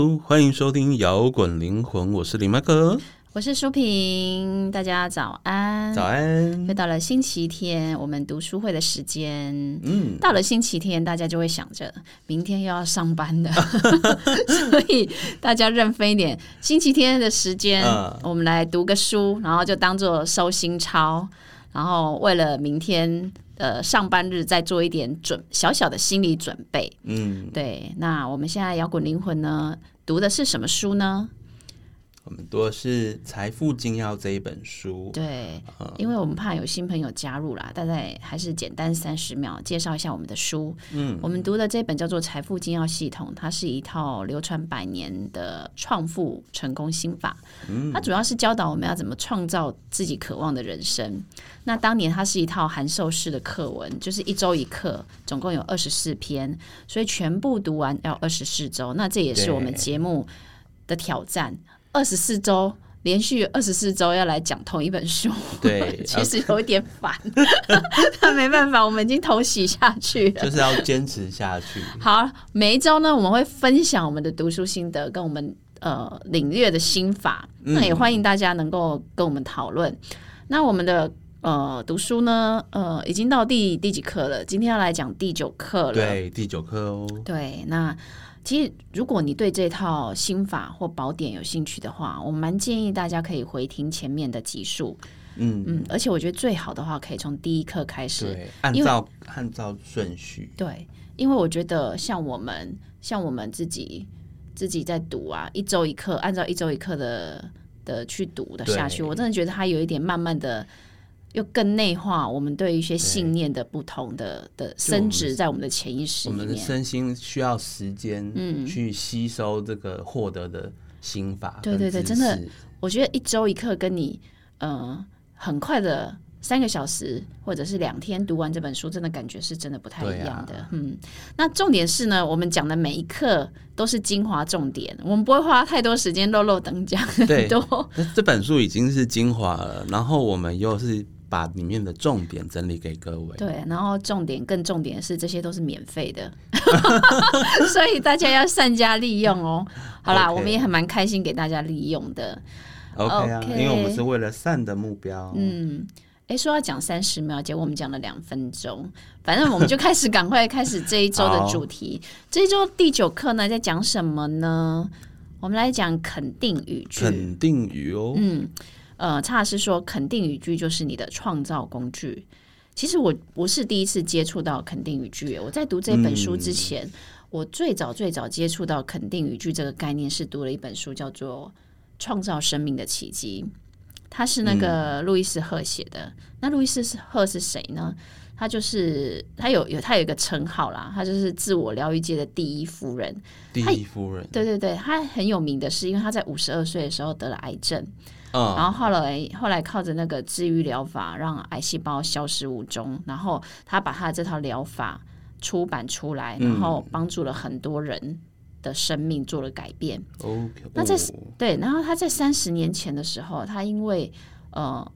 Hello，欢迎收听摇滚灵魂，我是李麦克。我是舒平，大家早安。早安，又到了星期天，我们读书会的时间。嗯，到了星期天，大家就会想着明天又要上班的，所以大家认分一点，星期天的时间，嗯我们来读个书，然后就当做收心操，然后为了明天呃上班日再做一点准小小的心理准备。嗯，对，那我们现在摇滚灵魂呢，读的是什么书呢？我们读的是《财富精要》这一本书。对，嗯因为我们怕有新朋友加入啦，大概还是简单三十秒介绍一下我们的书。嗯，我们读的这本叫做《财富精要系统》，它是一套流传百年的创富成功心法。嗯它主要是教导我们要怎么创造自己渴望的人生。那当年它是一套函授式的课文，就是一周一课，总共有二十四篇，所以全部读完要二十四周。那这也是我们节目的挑战，二十四周。连续二十四周要来讲同一本书，对 其实有一点烦，但没办法，我们已经偷袭下去了。就是要坚持下去。好，每一周呢，我们会分享我们的读书心得跟我们呃领略的心法，那也欢迎大家能够跟我们讨论。那我们的呃读书呢，呃已经到第第几课了？今天要来讲第九课了。对，第九课哦。对，那其实如果你对这套心法或宝典有兴趣的话，我蛮建议大家可以回听前面的集数。嗯，嗯，而且我觉得最好的话，可以从第一课开始。对，按照按照顺序。对，因为我觉得像我们像我们自己自己在读啊，一周一课，按照一周一课的的去读的下去，我真的觉得它有一点慢慢的又更内化我们对一些信念的不同的的升值在我们的潜意识我们的。身心需要时间，嗯，去吸收这个获得的心法。对对对真的，我觉得一周一课跟你呃很快的。三个小时或者是两天读完这本书，真的感觉是真的不太一样的。啊嗯，那重点是呢，我们讲的每一课都是精华重点，我们不会花太多时间漏漏等讲很多。那这本书已经是精华了，然后我们又是把里面的重点整理给各位。对，然后重点更重点的是，这些都是免费的，所以大家要善加利用哦。好啦我们也很蛮开心给大家利用的。OK 啊因为我们是为了善的目标。嗯，哎，说要讲三十秒，结果我们讲了两分钟。反正我们就开始赶快开始这一周的主题。这一周第九课呢，在讲什么呢？我们来讲肯定语句。肯定语哦，嗯，呃，查尔斯说，肯定语句就是你的创造工具。其实我不是第一次接触到肯定语句，我在读这本书之前，我最早最早接触到肯定语句这个概念是读了一本书，叫做《创造生命的奇迹》，它是那个路易斯赫写的。那路易斯赫是谁呢？他就是他有有他有一个称号啦，他就是自我疗愈界的第一夫人。第一夫人。对对对，他很有名的是，因为他在五十二岁的时候得了癌症。嗯，然后后来后来靠着那个治愈疗法，让癌细胞消失无踪。然后他把他的这套疗法出版出来，嗯然后帮助了很多人的生命做了改变。OK，那在哦对，然后他在三十年前的时候，他因为呃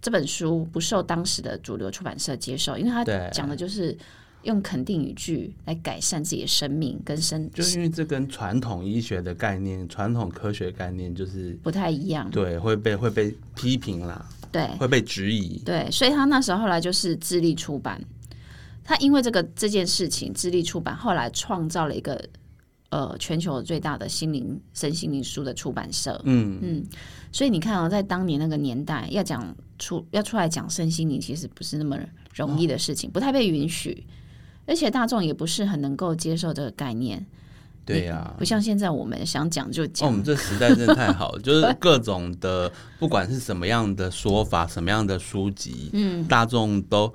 这本书不受当时的主流出版社接受，因为他讲的就是用肯定语句来改善自己的生命跟生，就是因为这跟传统医学的概念、传统科学概念就是不太一样。对会被会被批评啦，对，会被质疑。对，所以他那时候后来就是自立出版。他因为这个这件事情自立出版，后来创造了一个呃全球最大的心灵身心灵书的出版社。嗯，所以你看啊、在当年那个年代，要讲出要出来讲身心灵，其实不是那么容易的事情，不太被允许，而且大众也不是很能够接受这个概念。对呀、不像现在我们想讲就哦，我讲。们这时代真的太好了，就是各种的，不管是什么样的说法、什么样的书籍，嗯，大众都，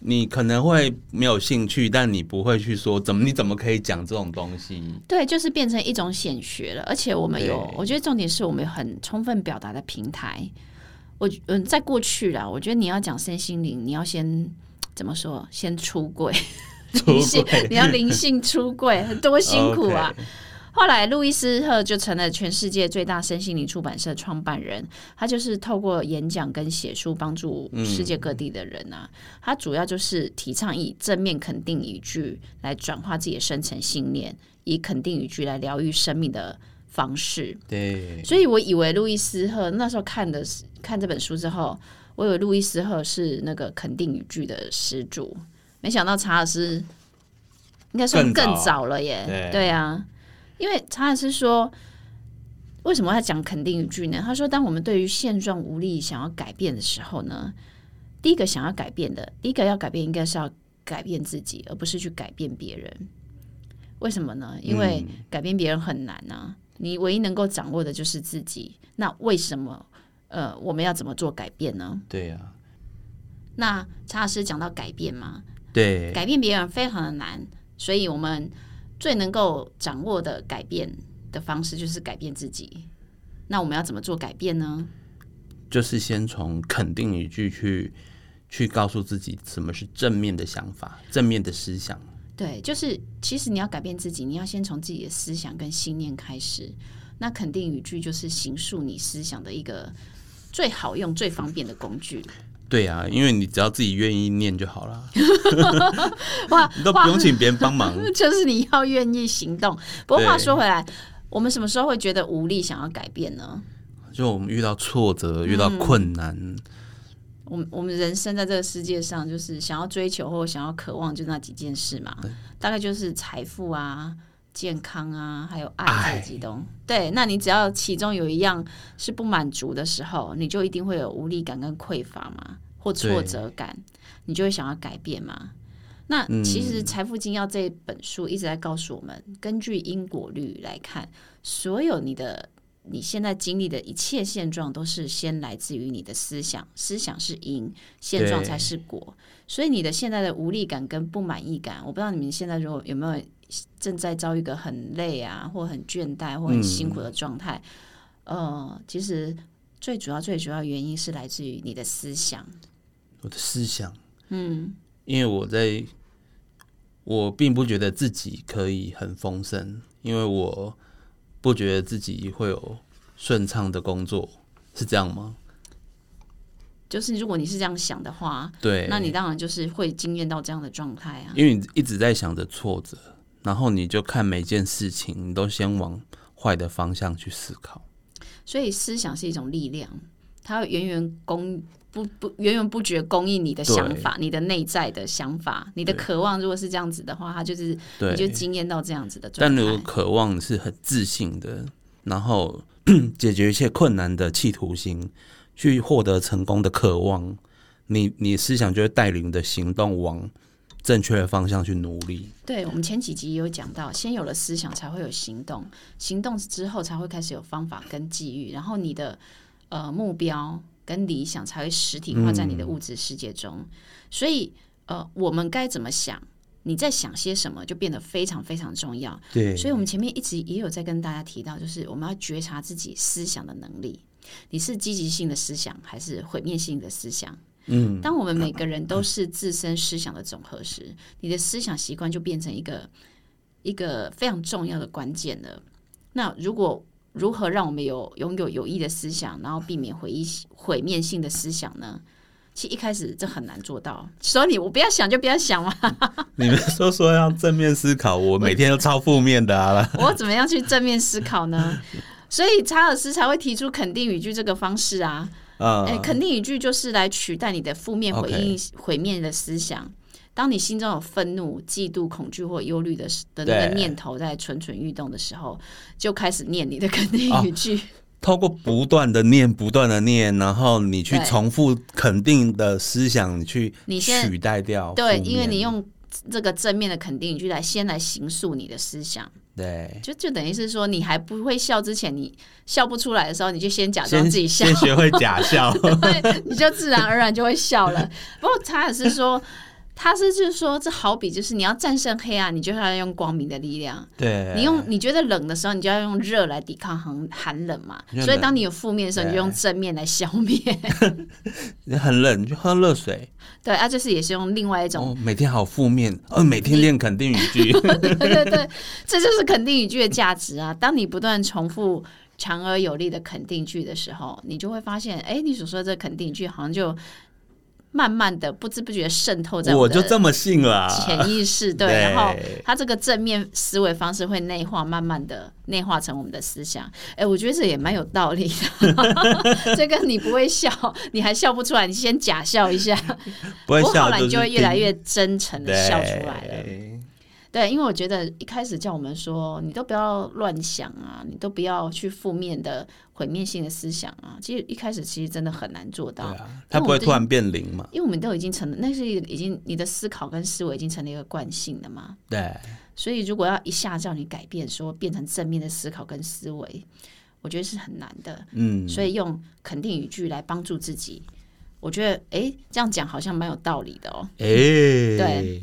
你可能会没有兴趣，但你不会去说怎么，你怎么可以讲这种东西？对，就是变成一种显学了，而且我们有，我觉得重点是我们有很充分表达的平台。我嗯，在过去啦，我觉得你要讲身心灵，你要先怎么说？先出柜，出灵性柜，你要灵性出柜，很多辛苦啊。后来，路易斯赫就成了全世界最大身心灵出版社创办人。他就是透过演讲跟写书，帮助世界各地的人啊。他主要就是提倡以正面肯定语句来转化自己的深层信念，以肯定语句来疗愈生命的方式。对，所以我以为路易斯赫那时候看的看这本书之后，我以为路易斯赫是那个肯定语句的始祖，没想到查尔斯应该算更早了耶。对啊。因为查尔斯说，为什么要讲肯定语句呢？他说，当我们对于现状无力、想要改变的时候呢，第一个想要改变的，第一个要改变，应该是要改变自己，而不是去改变别人。为什么呢？因为改变别人很难啊，你唯一能够掌握的就是自己。那为什么？呃，我们要怎么做改变呢？对呀。那查老师讲到改变嘛，对，改变别人非常的难，所以我们。最能够掌握的改变的方式就是改变自己。那我们要怎么做改变呢？就是先从肯定语句去去告诉自己什么是正面的想法、正面的思想。对，就是其实你要改变自己，你要先从自己的思想跟信念开始。那肯定语句就是形塑你思想的一个最好用、最方便的工具。对啊，因为你只要自己愿意念就好了，哇，你都不用请别人帮忙，就是你要愿意行动。不过话说回来，我们什么时候会觉得无力，想要改变呢？就我们遇到挫折、遇到困难，我们我们人生在这个世界上，就是想要追求或想要渴望，就那几件事嘛，大概就是财富啊、健康啊，还有爱这几东。对，那你只要其中有一样是不满足的时候，你就一定会有无力感跟匮乏嘛。或挫折感，你就会想要改变嘛？那其实《财富精要》这本书一直在告诉我们，根据因果律来看，所有你的你现在经历的一切现状，都是先来自于你的思想，思想是因，现状才是果。所以你的现在的无力感跟不满意感，我不知道你们现在如果有没有正在遭遇一个很累啊，或很倦怠或很辛苦的状态，呃，其实最主要最主要原因是来自于你的思想。我的思想，嗯，因为我在，我并不觉得自己可以很丰盛，因为我不觉得自己会有顺畅的工作，是这样吗？就是如果你是这样想的话，对，那你当然就是会经验到这样的状态啊。因为你一直在想着挫折，然后你就看每件事情，你都先往坏的方向去思考。所以思想是一种力量，它源源供。不不源源不绝供应你的想法，你的内在的想法，你的渴望，如果是这样子的话，它就是你就惊艳到这样子的状态。但如果渴望是很自信的，然后 解决一切困难的企图心，去获得成功的渴望，你你思想就会带领的行动往正确的方向去努力。对，我们前几集有讲到，先有了思想，才会有行动，行动之后才会开始有方法跟际遇，然后你的呃目标。跟理想才会实体化在你的物质世界中，所以呃，我们该怎么想？你在想些什么，就变得非常非常重要。对，所以我们前面一直也有在跟大家提到，就是我们要觉察自己思想的能力。你是积极性的思想，还是毁灭性的思想？嗯，当我们每个人都是自身思想的总和时，你的思想习惯就变成一个一个非常重要的关键了。那如果如何让我们有拥有有益的思想，然后避免毁一毁灭性的思想呢？其实一开始这很难做到。所以你我不要想就不要想嘛。你们说说要正面思考，我每天都超负面的啊。我怎么样去正面思考呢？所以查尔斯才会提出肯定语句这个方式啊。哎，肯定语句就是来取代你的负面回应毁灭的思想。当你心中有愤怒、嫉妒、恐惧或忧虑的的那个念头在蠢蠢欲动的时候，就开始念你的肯定语句。透过不断的念、不断的念，然后你去重复肯定的思想，你去取代掉。对，因为你用这个正面的肯定语句来先来形塑你的思想。对，就就等于是说，你还不会笑之前，你笑不出来的时候，你就先假装自己笑，先学会假笑，对，你就自然而然就会笑了。不过他也是说。他是就是说，这好比就是你要战胜黑暗，你就是要用光明的力量。对，你用你觉得冷的时候，你就要用热来抵抗寒寒冷嘛。冷所以当你有负面的时候，你就用正面来消灭。你 很冷你就喝热水。对啊，就是也是用另外一种哦，每天好负面，呃，每天练肯定语句。对对对，这就是肯定语句的价值啊！当你不断重复强而有力的肯定句的时候，你就会发现，哎，你所说的这肯定句好像就慢慢的不知不觉渗透在的我就这么信了啊。潜意识，对，然后他这个正面思维方式会内化，慢慢的内化成我们的思想。哎，我觉得这也蛮有道理的。这个你不会笑，你还笑不出来，你先假笑一下，不会笑，不过后来你就会越来越真诚的笑出来了。对对，因为我觉得一开始叫我们说，你都不要乱想啊，你都不要去负面的毁灭性的思想啊。其实一开始其实真的很难做到，它不会突然变零嘛？因为我们都已经成了，那是已经你的思考跟思维已经成了一个惯性了嘛。对，所以如果要一下叫你改变，说变成正面的思考跟思维，我觉得是很难的。嗯，所以用肯定语句来帮助自己，我觉得哎，这样讲好像蛮有道理的哦。哎，对，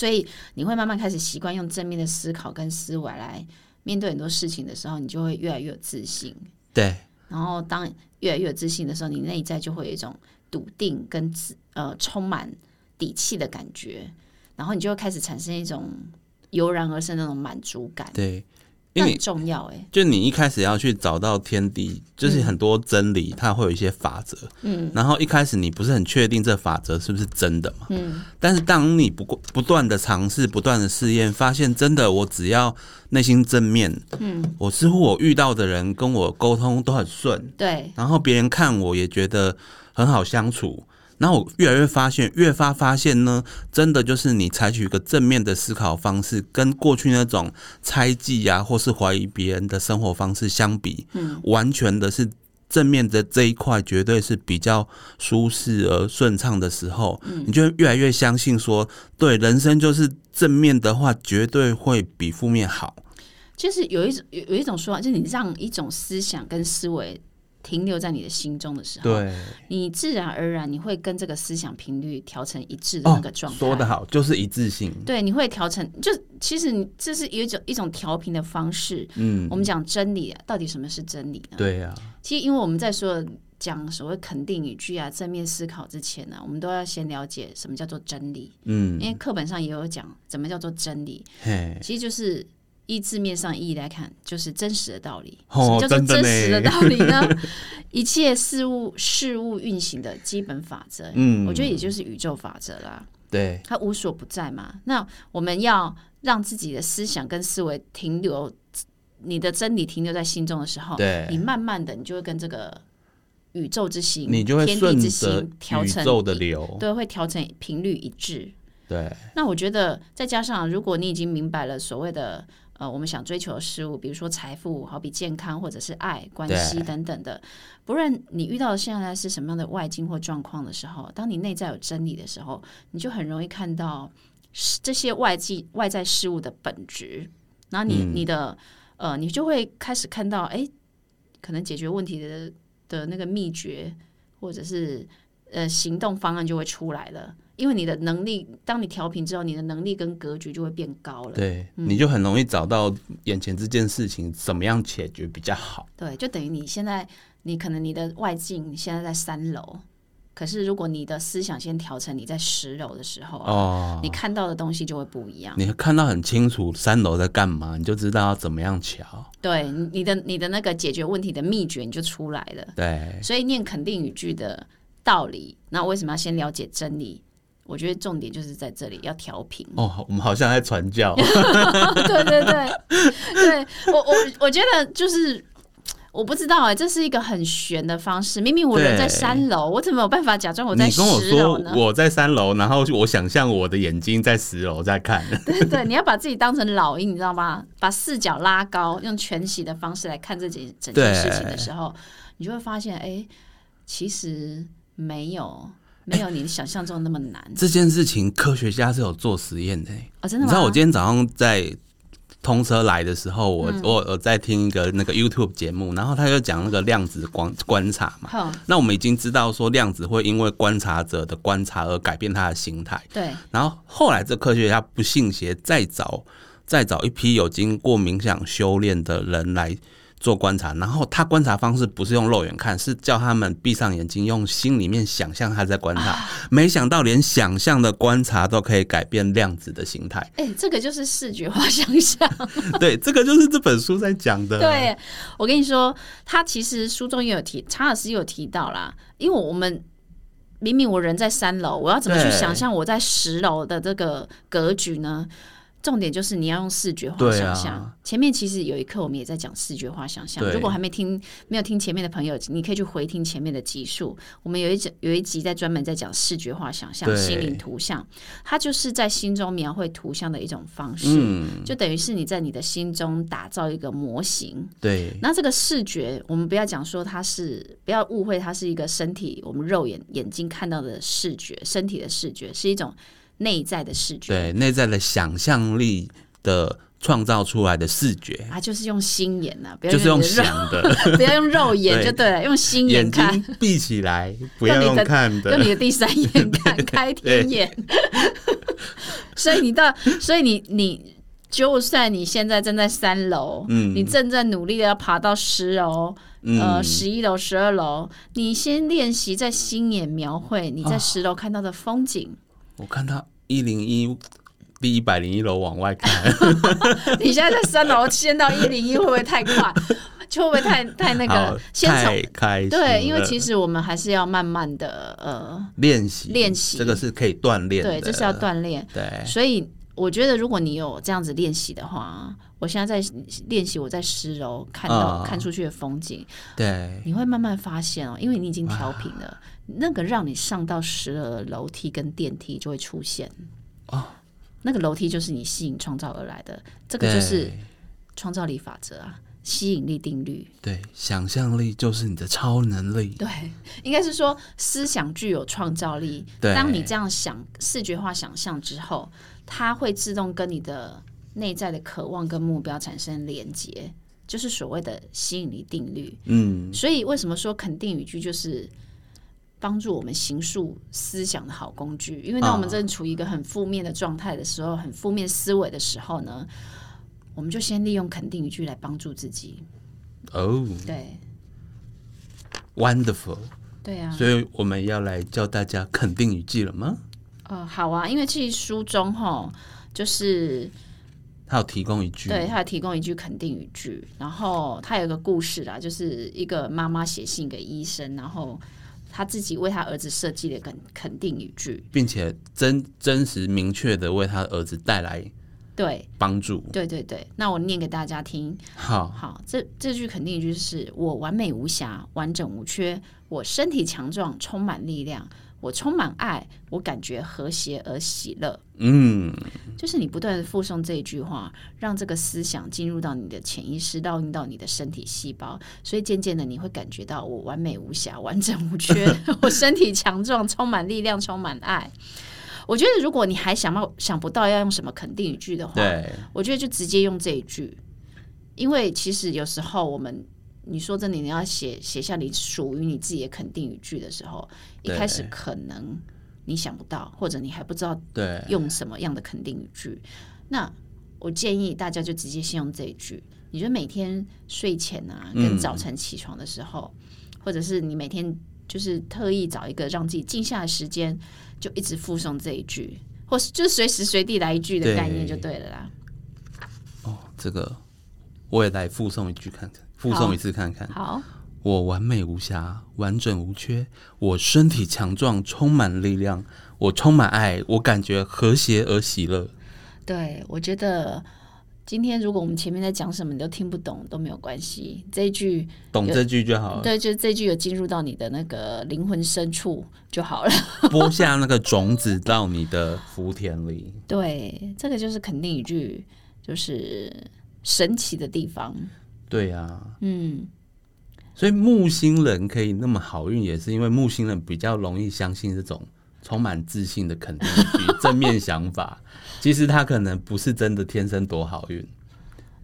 所以你会慢慢开始习惯用正面的思考跟思维来面对很多事情的时候，你就会越来越有自信。对，然后当越来越有自信的时候，你内在就会有一种笃定跟自呃充满底气的感觉，然后你就会开始产生一种油然而生的那种满足感。对，因为那很重要哎、就你一开始要去找到天地，就是很多真理，它会有一些法则。嗯，然后一开始你不是很确定这法则是不是真的嘛？嗯，但是当你不过不断的尝试、不断的试验，发现真的，我只要内心正面，嗯，我似乎我遇到的人跟我沟通都很顺，对，然后别人看我也觉得很好相处。然后我越来越发现，越发发现呢，真的就是你采取一个正面的思考方式，跟过去那种猜忌啊，或是怀疑别人的生活方式相比，嗯，完全的是正面的这一块，绝对是比较舒适而顺畅的时候，你就越来越相信说，对，人生就是正面的话，绝对会比负面好。就是有一种有有一种说法，就是你让一种思想跟思维停留在你的心中的时候，对，你自然而然你会跟这个思想频率调成一致的那个状态。哦说得好，就是一致性。对，你会调成，就其实你这是有一种一种调频的方式。嗯，我们讲真理，到底什么是真理呢？对呀、其实因为我们在说讲所谓肯定语句啊、正面思考之前呢，我们都要先了解什么叫做真理，嗯，因为课本上也有讲怎么叫做真理，嘿，其实就是。依字面上意义来看，就是真实的道理。哦什么叫做真实的道理呢？一切事物事物运行的基本法则，嗯我觉得也就是宇宙法则啦。对，它无所不在嘛。那我们要让自己的思想跟思维停留，你的真理停留在心中的时候，对你慢慢的，你就会跟这个宇宙之心、你就会天地之心调成宇宙的流。对，会调成频率一致。对，那我觉得，再加上如果你已经明白了所谓的呃，我们想追求的事物，比如说财富，好比健康，或者是爱、关系等等的，不论你遇到现在是什么样的外境或状况的时候，当你内在有真理的时候，你就很容易看到这些外际外在事物的本质，然后你、嗯你的呃，你就会开始看到，哎，可能解决问题的的那个秘诀，或者是呃行动方案就会出来了。因为你的能力，当你调频之后，你的能力跟格局就会变高了。对，嗯你就很容易找到眼前这件事情怎么样解决比较好。对，就等于你现在，你可能你的外境你现在在三楼，可是如果你的思想先调成你在十楼的时候啊，哦，你看到的东西就会不一样。你看到很清楚三楼在干嘛，你就知道要怎么样瞧。对，你你的你的那个解决问题的秘诀你就出来了。对，所以念肯定语句的道理，那为什么要先了解真理？我觉得重点就是在这里，要调频。哦，我们好像在传教。对 对对，对我我我觉得就是。我不知道哎、这是一个很玄的方式。明明我人在三楼，我怎么有办法假装我在你跟我十楼呢？说我在三楼，然后我想象我的眼睛在十楼在看。对对，你要把自己当成老鹰，你知道吗？把视角拉高，用全息的方式来看这件整件事情的时候，你就会发现，哎、其实没有没有你想象中那么难、这件事情科学家是有做实验的欸、哦，真的吗？你知道我今天早上在通车来的时候，我我我在听一个那个 YouTube 节目，然后他就讲那个量子观观察嘛。好，那我们已经知道说量子会因为观察者的观察而改变它的形态。对，然后后来这科学家不信邪，再找再找一批有经过冥想修炼的人来做观察，然后他观察方式不是用肉眼看，是叫他们闭上眼睛，用心里面想象他在观察。没想到连想象的观察都可以改变量子的形态。哎、这个就是视觉化想象。对，这个就是这本书在讲的。对，我跟你说，他其实书中也有提，查尔斯也有提到啦，因为我们。明明我人在三楼，我要怎么去想象我在十楼的这个格局呢？重点就是你要用视觉化想象。前面其实有一课我们也在讲视觉化想象，如果还没听没有听前面的朋友，你可以去回听前面的集数。我们有一集有一集在专门在讲视觉化想象、心灵图像，它就是在心中描绘图像的一种方式。嗯，就等于是你在你的心中打造一个模型，对，那这个视觉，我们不要讲说它是，不要误会它是一个身体，我们肉眼眼睛看到的视觉，身体的视觉是一种内在的视觉，对，内在的想象力的创造出来的视觉，啊就是用心眼呐、不要就是用肉，想的，不要用肉眼就对了，用心眼眼看，睛闭起来，不要用用你的看的用。你的第三眼看，开天眼。所以你到，所以你你。就算你现在正在三楼，嗯你正在努力的要爬到十楼，呃，嗯，十一楼、十二楼，你先练习在心眼描绘你在十楼看到的风景。我看到一零一第一百零一楼往外看，你现在在三楼，先到一零一，会不会太快？就会不会太太那好个？先开心。对，因为其实我们还是要慢慢的，呃，练习练习这个是可以锻炼的，对，这是要锻炼。对，所以我觉得，如果你有这样子练习的话，我现在在练习我在十楼看到、啊看出去的风景，对，你会慢慢发现哦，因为你已经调频了，那个让你上到十楼的楼梯跟电梯就会出现。哦，那个楼梯就是你吸引创造而来的，这个就是创造力法则啊，吸引力定律。对，想象力就是你的超能力。对，应该是说思想具有创造力。对当你这样想视觉化想象之后，它会自动跟你的内在的渴望跟目标产生连接，就是所谓的吸引力定律。嗯，所以为什么说肯定语句就是帮助我们形塑思想的好工具？因为当我们正处于一个很负面的状态的时候，很负面思维的时候呢，我们就先利用肯定语句来帮助自己。哦对，，wonderful。对啊。所以我们要来教大家肯定语句了吗？呃，好啊，因为其实书中哈，就是他有提供一句，对他有提供一句肯定语句，然后他有一个故事啦，就是一个妈妈写信给医生，然后他自己为他儿子设计的肯肯定语句，并且真真实明确的为他儿子带来对帮助。对对对，那我念给大家听。好，好，这这句肯定语句是我完美无瑕，完整无缺，我身体强壮，充满力量，我充满爱，我感觉和谐而喜乐。嗯，就是你不断的附送这一句话，让这个思想进入到你的潜意识，烙印到你的身体细胞，所以渐渐的你会感觉到我完美无瑕、完整无缺，我身体强壮，充满力量，充满爱。我觉得如果你还想到想不到要用什么肯定语句的话，我觉得就直接用这一句，因为其实有时候我们。你说真的，你要写写下你属于你自己的肯定语句的时候，一开始可能你想不到，或者你还不知道对，用什么样的肯定语句。那我建议大家就直接先用这一句。你就每天睡前啊，跟嗯早晨起床的时候，或者是你每天就是特意找一个让自己静下的时间，就一直附送这一句，或是就随时随地来一句的概念就对了啦。哦，这个我也来附送一句看看，附送一次看看。好，我完美无瑕，完整无缺，我身体强壮，充满力量，我充满爱，我感觉和谐而喜乐。对我觉得。今天如果我们前面在讲什么你都听不懂都没有关系，这一句懂这句就好了，对，就这句有进入到你的那个灵魂深处就好了。播下那个种子到你的福田里。对，这个就是肯定一句，就是神奇的地方。对呀、嗯，所以木星人可以那么好运，也是因为木星人比较容易相信这种充满自信的肯定句、正面想法。其实他可能不是真的天生多好运，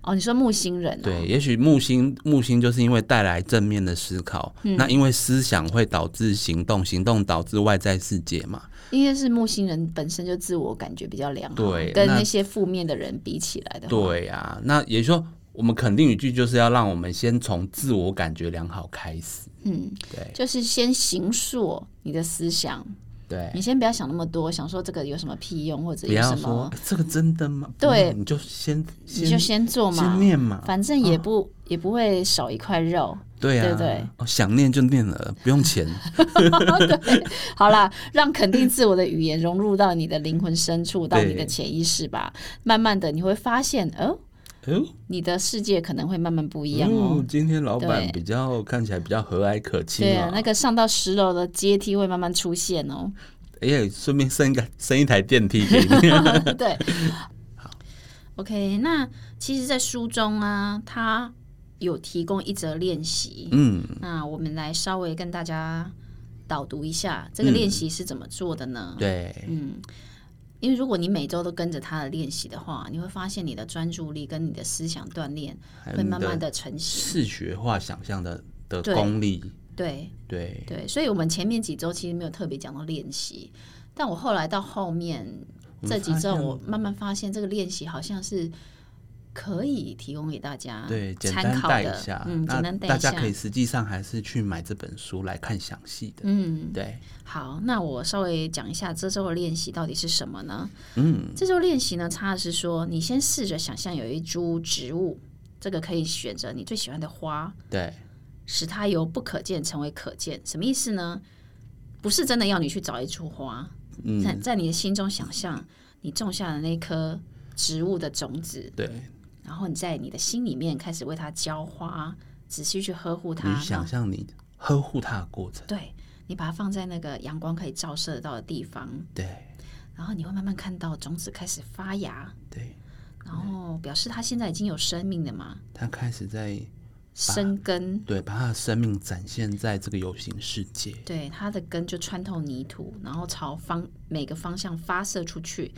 哦，你说木星人、哦，对，也许木星木星就是因为带来正面的思考，嗯。那因为思想会导致行动，行动导致外在世界嘛。应该是木星人本身就自我感觉比较良好，对跟那些负面的人比起来的话，对啊，那也就是说，我们肯定语句就是要让我们先从自我感觉良好开始。嗯，对就是先形塑你的思想，对，你先不要想那么多，想说这个有什么屁用，或者什么，欸这个真的吗？对你就先你就先做嘛先，念嘛。反正也不、也不会少一块肉。对啊，对对哦，想念就念了，不用钱。好啦，让肯定自我的语言融入到你的灵魂深处，到你的潜意识吧。慢慢的，你会发现，哦，哦，你的世界可能会慢慢不一样哦。哦，今天老板比较看起来比较和蔼可亲啊，。对啊那个上到十楼的阶梯会慢慢出现哦。哎呀，顺便升一个升一台电梯给你。对，OK，那其实，在书中啊，他有提供一则练习。嗯，那我们来稍微跟大家导读一下这个练习是怎么做的呢？对，嗯，因为如果你每周都跟着他的练习的话，你会发现你的专注力跟你的思想锻炼会慢慢的的成型。视觉化想象的的功力，对对，对，所以我们前面几周其实没有特别讲到练习，但我后来到后面这几周，我慢慢发现这个练习好像是可以提供给大家对，简单参考一下，，嗯，那简单带一下大家可。以实际上还是去买这本书来看详细的。嗯，对，好，那我稍微讲一下这周的练习到底是什么呢？嗯，这周练习呢，差的是说你先试着想象有一株植物，这个可以选择你最喜欢的花，对，使它由不可见成为可见。什么意思呢？不是真的要你去找一株花，在嗯，在你的心中想象你种下的那颗植物的种子，对，然后你在你的心里面开始为它浇花，仔细去呵护它。你想象你呵护它的过程，对你把它放在那个阳光可以照射得到的地方，对，然后你会慢慢看到种子开始发芽，对，然后表示它现在已经有生命了嘛，它开始在生根。对把它的生命展现在这个有形世界。对，它的根就穿透泥土，然后朝方每个方向发射出去，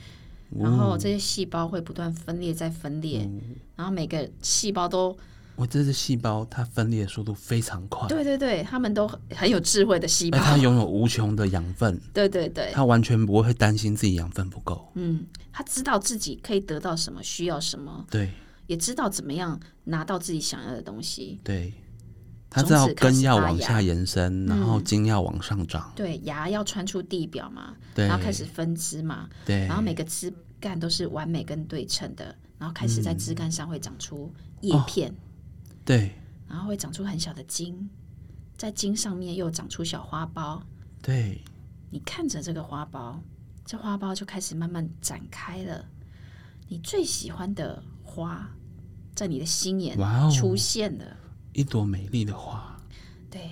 然后这些细胞会不断分裂再分裂，然后每个细胞都，我，这只细胞它分裂的速度非常快，对对对，他们都很很有智慧的细胞，它拥有无穷的养分，对对对，它完全不会担心自己养分不够。嗯，它知道自己可以得到什么，需要什么，对也知道怎么样拿到自己想要的东西。对，它知道根要往下延伸，然后茎要往上长。对，芽要穿出地表嘛，对，然后开始分支嘛，对，然后每个枝干都是完美跟对称的，然后开始在枝干上会长出叶片，对然后会长出很小的茎，在茎上面又长出小花苞。对你看着这个花苞，这花苞就开始慢慢展开了。你最喜欢的花，在你的心眼出现了。一朵美丽的花。对，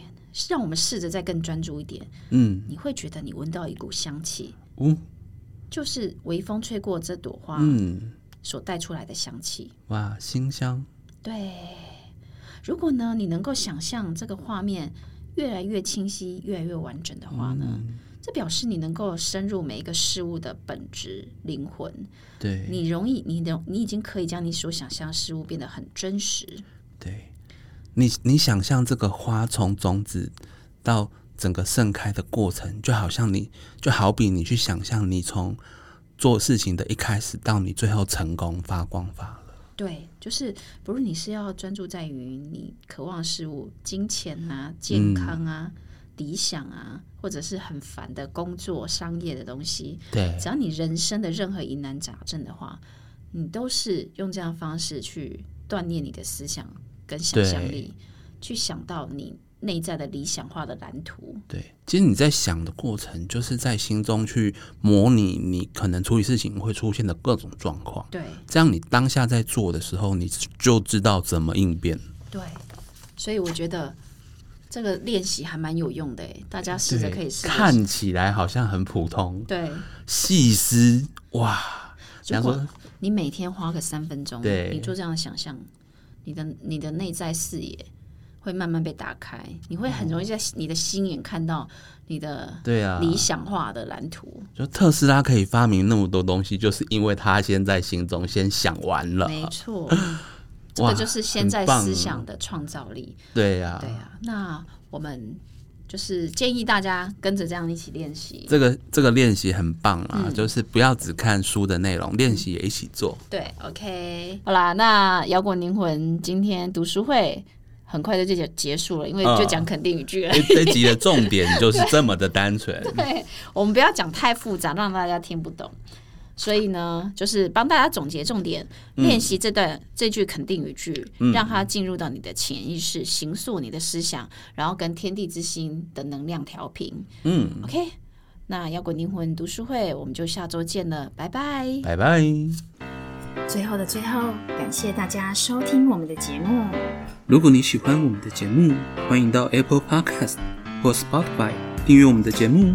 让我们试着再更专注一点。嗯，你会觉得你闻到一股香气，呜，就是微风吹过这朵花嗯，所带出来的香气。哇，馨香。对，如果呢，你能够想象这个画面越来越清晰、越来越完整的话呢，这表示你能够深入每一个事物的本质、灵魂。对你容易，你的你已经可以将你所想象的事物变得很真实。对，你你想象这个花从种子到整个盛开的过程，就好像你就好比你去想象你从做事情的一开始到你最后成功发光发了。对，就是不是你是要专注在于你渴望事物，金钱啊、健康啊、理想啊，或者是很烦的工作、商业的东西，对只要你人生的任何疑难杂症的话，你都是用这样方式去锻炼你的思想跟想象力，去想到你内在的理想化的蓝图。对，其实你在想的过程，就是在心中去模拟你可能处理事情会出现的各种状况，对这样你当下在做的时候，你就知道怎么应变。对，所以我觉得这个练习还蛮有用的诶，大家试着可以试着看起来好像很普通，对。细思哇，人如果你每天花个三分钟，对你做这样的想象，你的你的内在视野会慢慢被打开，你会很容易在你的心眼看到你的对啊，理想化的蓝图。就特斯拉可以发明那么多东西，就是因为他先在心中先想完了。没错，这个就是现在思想的创造力。对呀，对呀。那我们就是建议大家跟着这样一起练习。这个这个练习很棒啊，就是不要只看书的内容，练习也一起做。对，OK，好啦，那摇滚灵魂今天读书会。很快就就结束了，因为就讲肯定语句了。这集的重点就是这么的单纯。对，我们不要讲太复杂，让大家听不懂。所以呢，就是帮大家总结重点，练习这段这句肯定语句，让它进入到你的潜意识，形塑你的思想，然后跟天地之心的能量调频。嗯，OK，那摇滚灵魂读书会，我们就下周见了，拜拜，拜拜。最后的最后，感谢大家收听我们的节目。如果你喜欢我们的节目，欢迎到 Apple Podcast 或 Spotify 订阅我们的节目，